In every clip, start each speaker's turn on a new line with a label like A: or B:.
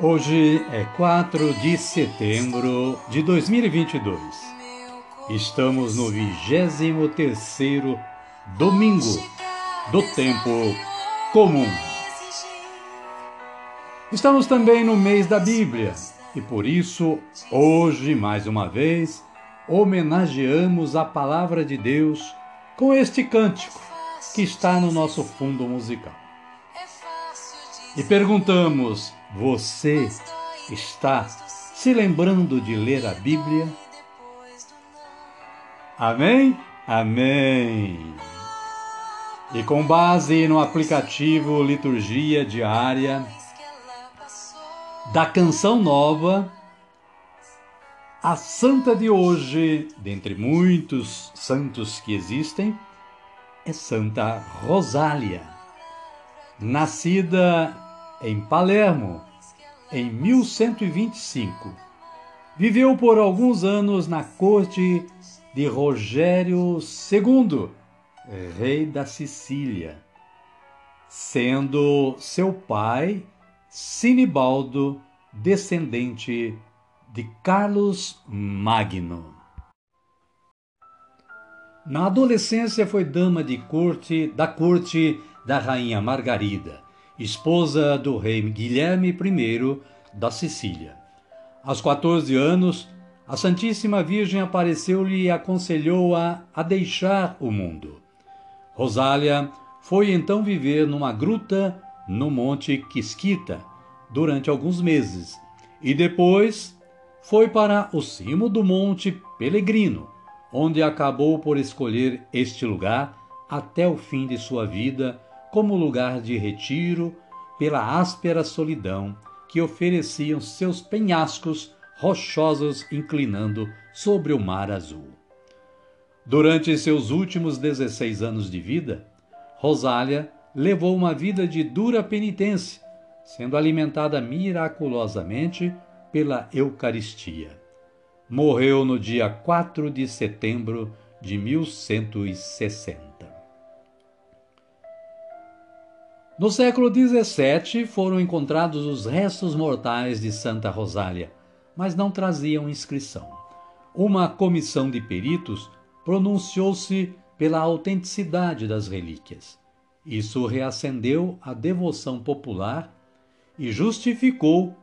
A: Hoje é 4 de setembro de 2022. Estamos no 23º domingo do tempo comum. Estamos também no mês da Bíblia e por isso, hoje, mais uma vez, homenageamos a palavra de Deus com este cântico que está no nosso fundo musical. E perguntamos: você está se lembrando de ler a Bíblia? Amém? Amém. E com base no aplicativo Liturgia Diária da Canção Nova, a santa de hoje, dentre muitos santos que existem, é Santa Rosália, nascida em Palermo, em 1125. Viveu por alguns anos na corte de Rogério II, rei da Sicília, sendo seu pai Sinibaldo descendente de Carlos Magno. Na adolescência foi dama de corte da corte da rainha Margarida esposa do rei Guilherme I da Sicília. Aos 14 anos, a Santíssima Virgem apareceu-lhe e aconselhou-a a deixar o mundo. Rosália foi então viver numa gruta no Monte Quisquita durante alguns meses e depois foi para o cimo do Monte Pelegrino, onde acabou por escolher este lugar até o fim de sua vida como lugar de retiro pela áspera solidão que ofereciam seus penhascos rochosos inclinando sobre o mar azul. Durante seus últimos 16 anos de vida, Rosália levou uma vida de dura penitência, sendo alimentada miraculosamente pela Eucaristia. Morreu no dia 4 de setembro de 1160. No século XVII foram encontrados os restos mortais de Santa Rosália, mas não traziam inscrição. Uma comissão de peritos pronunciou-se pela autenticidade das relíquias. Isso reacendeu a devoção popular e justificou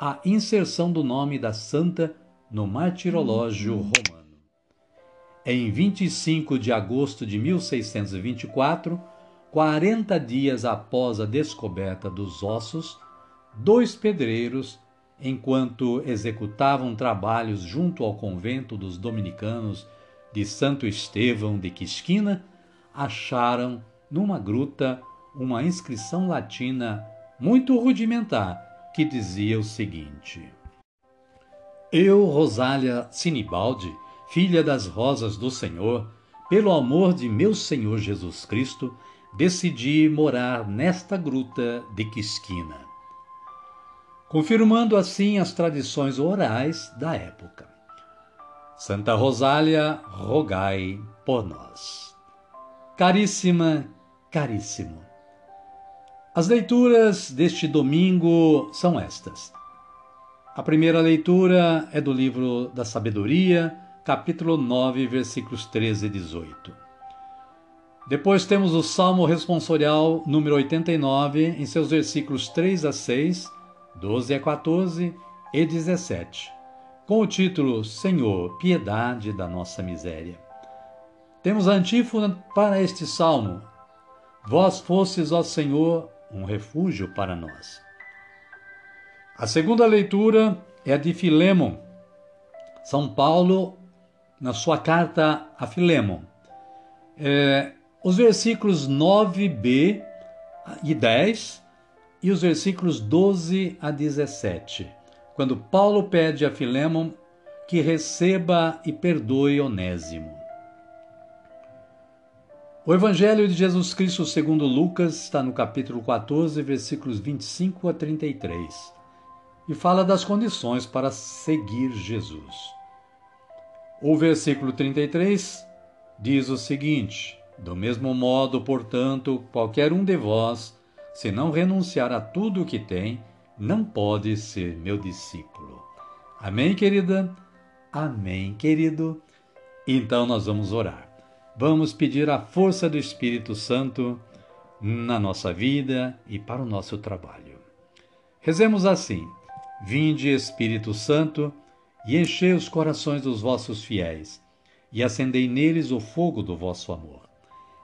A: a inserção do nome da santa no martirológio romano. Em 25 de agosto de 1624, 40 dias após a descoberta dos ossos, dois pedreiros, enquanto executavam trabalhos junto ao convento dos dominicanos de Santo Estevão de Quisquina, acharam numa gruta uma inscrição latina muito rudimentar que dizia o seguinte: Eu, Rosália Sinibaldi, filha das rosas do Senhor, pelo amor de meu Senhor Jesus Cristo, decidi morar nesta gruta de Quisquina, confirmando assim as tradições orais da época. Santa Rosália, rogai por nós. Caríssima, caríssimo. As leituras deste domingo são estas. A primeira leitura é do livro da Sabedoria, capítulo 9, versículos 13 e 18. Depois temos o Salmo responsorial número 89, em seus versículos 3 a 6, 12 a 14 e 17, com o título Senhor, piedade da nossa miséria. Temos a antífona para este salmo: Vós fostes, ó Senhor, um refúgio para nós. A segunda leitura é a de Filemon. São Paulo, na sua carta a Filemon. É, os versículos 9b e 10 e os versículos 12 a 17, quando Paulo pede a Filemon que receba e perdoe Onésimo. O Evangelho de Jesus Cristo segundo Lucas está no capítulo 14, versículos 25 a 33, e fala das condições para seguir Jesus. O versículo 33 diz o seguinte: do mesmo modo, portanto, qualquer um de vós, se não renunciar a tudo o que tem, não pode ser meu discípulo. Amém, querida? Amém, querido? Então nós vamos orar. Vamos pedir a força do Espírito Santo na nossa vida e para o nosso trabalho. Rezemos assim: Vinde, Espírito Santo, e enchei os corações dos vossos fiéis, e acendei neles o fogo do vosso amor.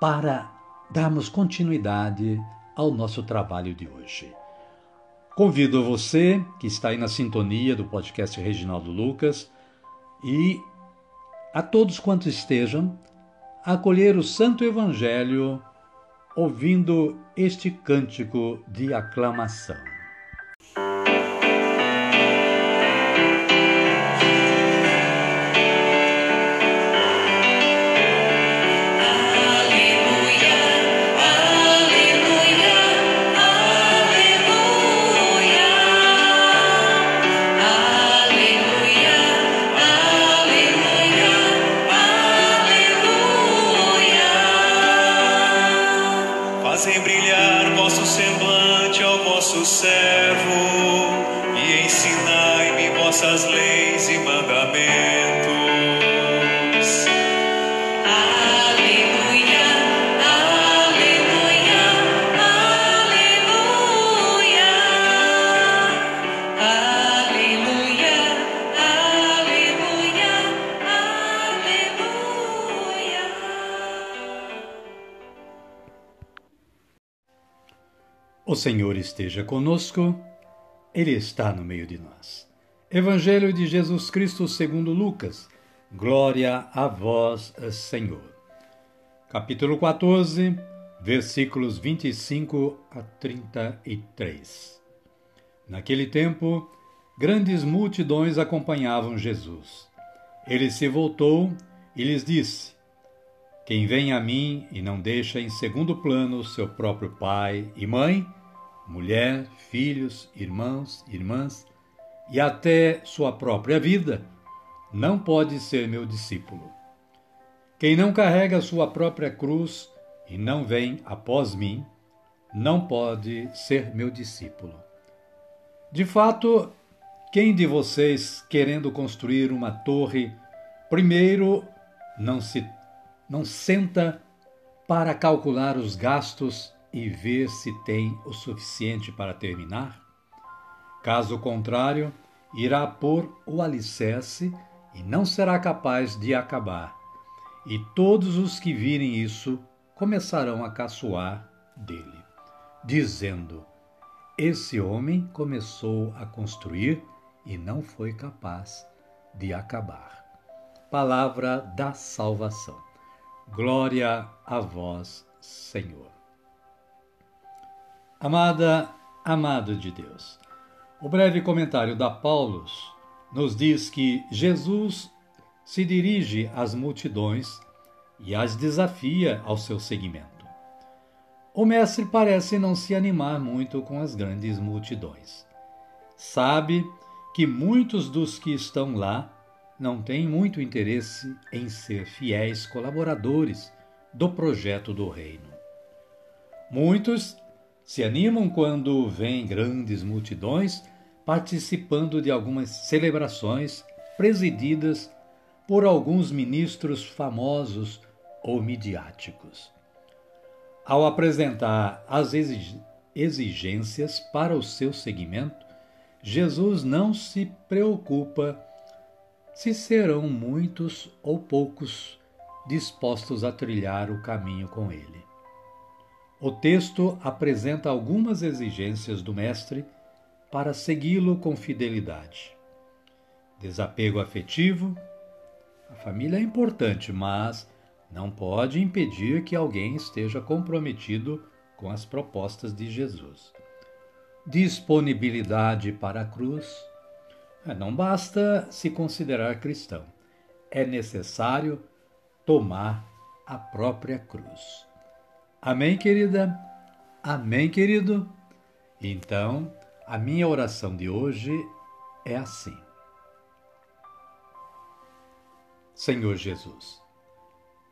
A: para darmos continuidade ao nosso trabalho de hoje. Convido você que está aí na sintonia do podcast Reginaldo Lucas e a todos quantos estejam a acolher o Santo Evangelho ouvindo este cântico de aclamação. O Senhor esteja conosco, Ele está no meio de nós. Evangelho de Jesus Cristo segundo Lucas. Glória a vós, Senhor. Capítulo 14, versículos 25 a 33. Naquele tempo, grandes multidões acompanhavam Jesus. Ele se voltou e lhes disse: Quem vem a mim e não deixa em segundo plano seu próprio pai e mãe, mulher, filhos, irmãos, irmãs e até sua própria vida, não pode ser meu discípulo. Quem não carrega sua própria cruz e não vem após mim, não pode ser meu discípulo. De fato, quem de vocês, querendo construir uma torre, primeiro não se não senta para calcular os gastos e ver se tem o suficiente para terminar? Caso contrário, irá pôr o alicerce e não será capaz de acabar. E todos os que virem isso começarão a caçoar dele, dizendo: Esse homem começou a construir e não foi capaz de acabar. Palavra da salvação. Glória a vós, Senhor. Amada, amado de Deus, o breve comentário da Paulus nos diz que Jesus se dirige às multidões e as desafia ao seu seguimento. O mestre parece não se animar muito com as grandes multidões. Sabe que muitos dos que estão lá não têm muito interesse em ser fiéis colaboradores do projeto do reino. Muitos se animam quando veem grandes multidões participando de algumas celebrações presididas por alguns ministros famosos ou midiáticos. Ao apresentar as exigências para o seu seguimento, Jesus não se preocupa se serão muitos ou poucos dispostos a trilhar o caminho com ele. O texto apresenta algumas exigências do Mestre para segui-lo com fidelidade. Desapego afetivo. A família é importante, mas não pode impedir que alguém esteja comprometido com as propostas de Jesus. Disponibilidade para a cruz. É, não basta se considerar cristão, é necessário tomar a própria cruz. Amém, querida? Amém, querido? Então, a minha oração de hoje é assim: Senhor Jesus,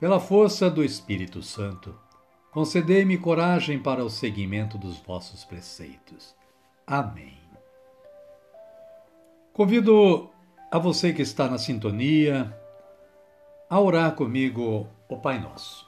A: pela força do Espírito Santo, concedei-me coragem para o seguimento dos vossos preceitos. Amém. Convido a você que está na sintonia a orar comigo o Pai Nosso.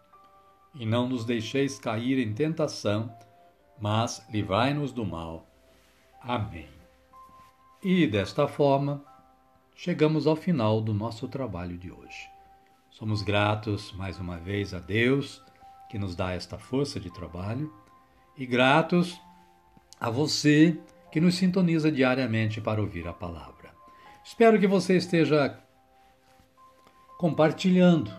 A: e não nos deixeis cair em tentação, mas livrai-nos do mal. Amém. E desta forma, chegamos ao final do nosso trabalho de hoje. Somos gratos mais uma vez a Deus que nos dá esta força de trabalho e gratos a você que nos sintoniza diariamente para ouvir a palavra. Espero que você esteja compartilhando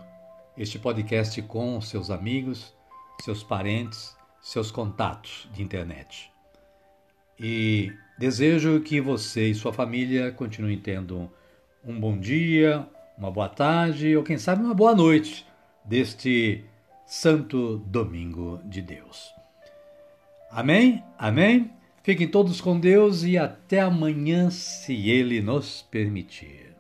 A: este podcast com seus amigos, seus parentes, seus contatos de internet. E desejo que você e sua família continuem tendo um bom dia, uma boa tarde ou quem sabe uma boa noite deste Santo Domingo de Deus. Amém? Amém? Fiquem todos com Deus e até amanhã, se Ele nos permitir.